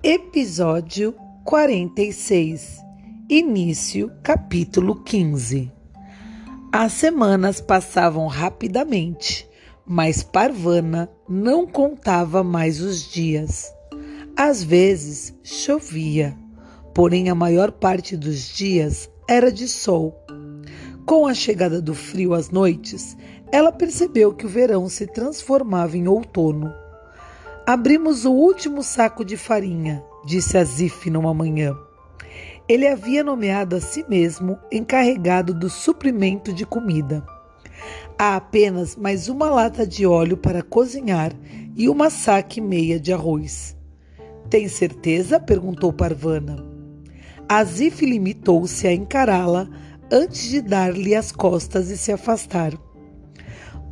Episódio 46 Início, capítulo 15 As semanas passavam rapidamente, mas Parvana não contava mais os dias. Às vezes chovia, porém a maior parte dos dias era de sol. Com a chegada do frio às noites, ela percebeu que o verão se transformava em outono. Abrimos o último saco de farinha, disse Azif numa manhã. Ele havia nomeado a si mesmo encarregado do suprimento de comida. Há apenas mais uma lata de óleo para cozinhar e uma saque meia de arroz. Tem certeza? perguntou Parvana. Azif limitou-se a encará-la antes de dar-lhe as costas e se afastar.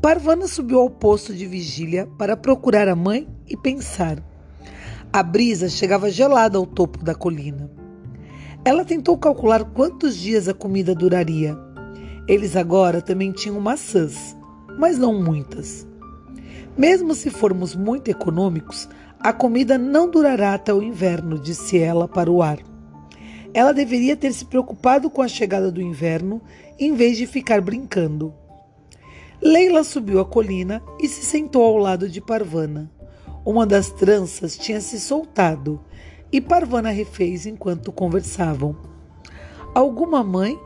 Parvana subiu ao posto de vigília para procurar a mãe e pensar. A brisa chegava gelada ao topo da colina. Ela tentou calcular quantos dias a comida duraria. Eles agora também tinham maçãs, mas não muitas. Mesmo se formos muito econômicos, a comida não durará até o inverno, disse ela para o ar. Ela deveria ter se preocupado com a chegada do inverno em vez de ficar brincando. Leila subiu a colina e se sentou ao lado de Parvana. Uma das tranças tinha se soltado e Parvana refez enquanto conversavam. Alguma mãe?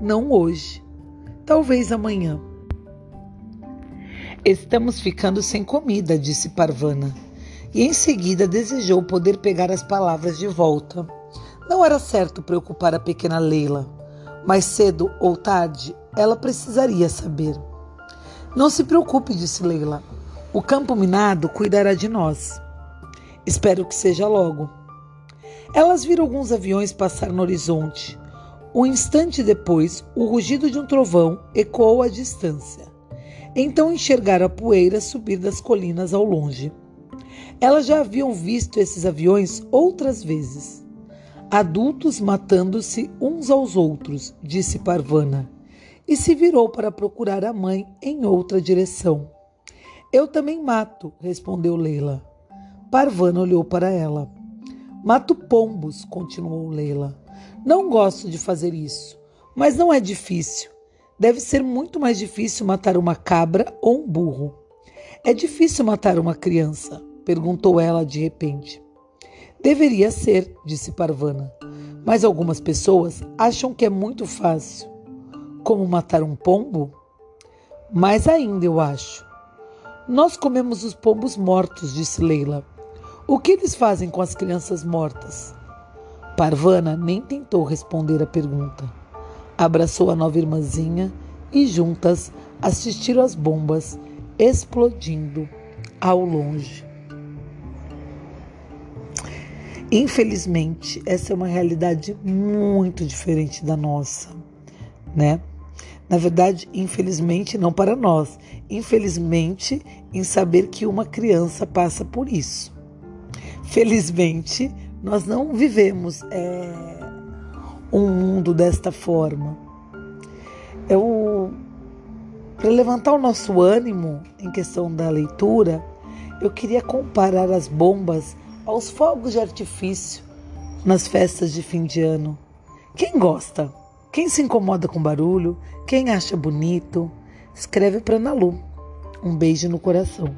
Não hoje. Talvez amanhã. Estamos ficando sem comida, disse Parvana. E em seguida desejou poder pegar as palavras de volta. Não era certo preocupar a pequena Leila. Mais cedo ou tarde, ela precisaria saber. Não se preocupe, disse Leila. O campo minado cuidará de nós. Espero que seja logo. Elas viram alguns aviões passar no horizonte. Um instante depois, o rugido de um trovão ecoou à distância. Então enxergaram a poeira subir das colinas ao longe. Elas já haviam visto esses aviões outras vezes. Adultos matando-se uns aos outros, disse Parvana e se virou para procurar a mãe em outra direção. Eu também mato, respondeu Leila. Parvana olhou para ela. Mato pombos, continuou Leila. Não gosto de fazer isso, mas não é difícil. Deve ser muito mais difícil matar uma cabra ou um burro. É difícil matar uma criança? perguntou ela de repente. Deveria ser, disse Parvana, mas algumas pessoas acham que é muito fácil. Como matar um pombo? Mais ainda, eu acho. Nós comemos os pombos mortos, disse Leila. O que eles fazem com as crianças mortas? Parvana nem tentou responder a pergunta. Abraçou a nova irmãzinha e juntas assistiram às bombas explodindo ao longe. Infelizmente, essa é uma realidade muito diferente da nossa, né? Na verdade, infelizmente, não para nós. Infelizmente, em saber que uma criança passa por isso. Felizmente, nós não vivemos é, um mundo desta forma. Eu, para levantar o nosso ânimo em questão da leitura, eu queria comparar as bombas aos fogos de artifício nas festas de fim de ano. Quem gosta? Quem se incomoda com barulho, quem acha bonito, escreve para Nalu. Um beijo no coração.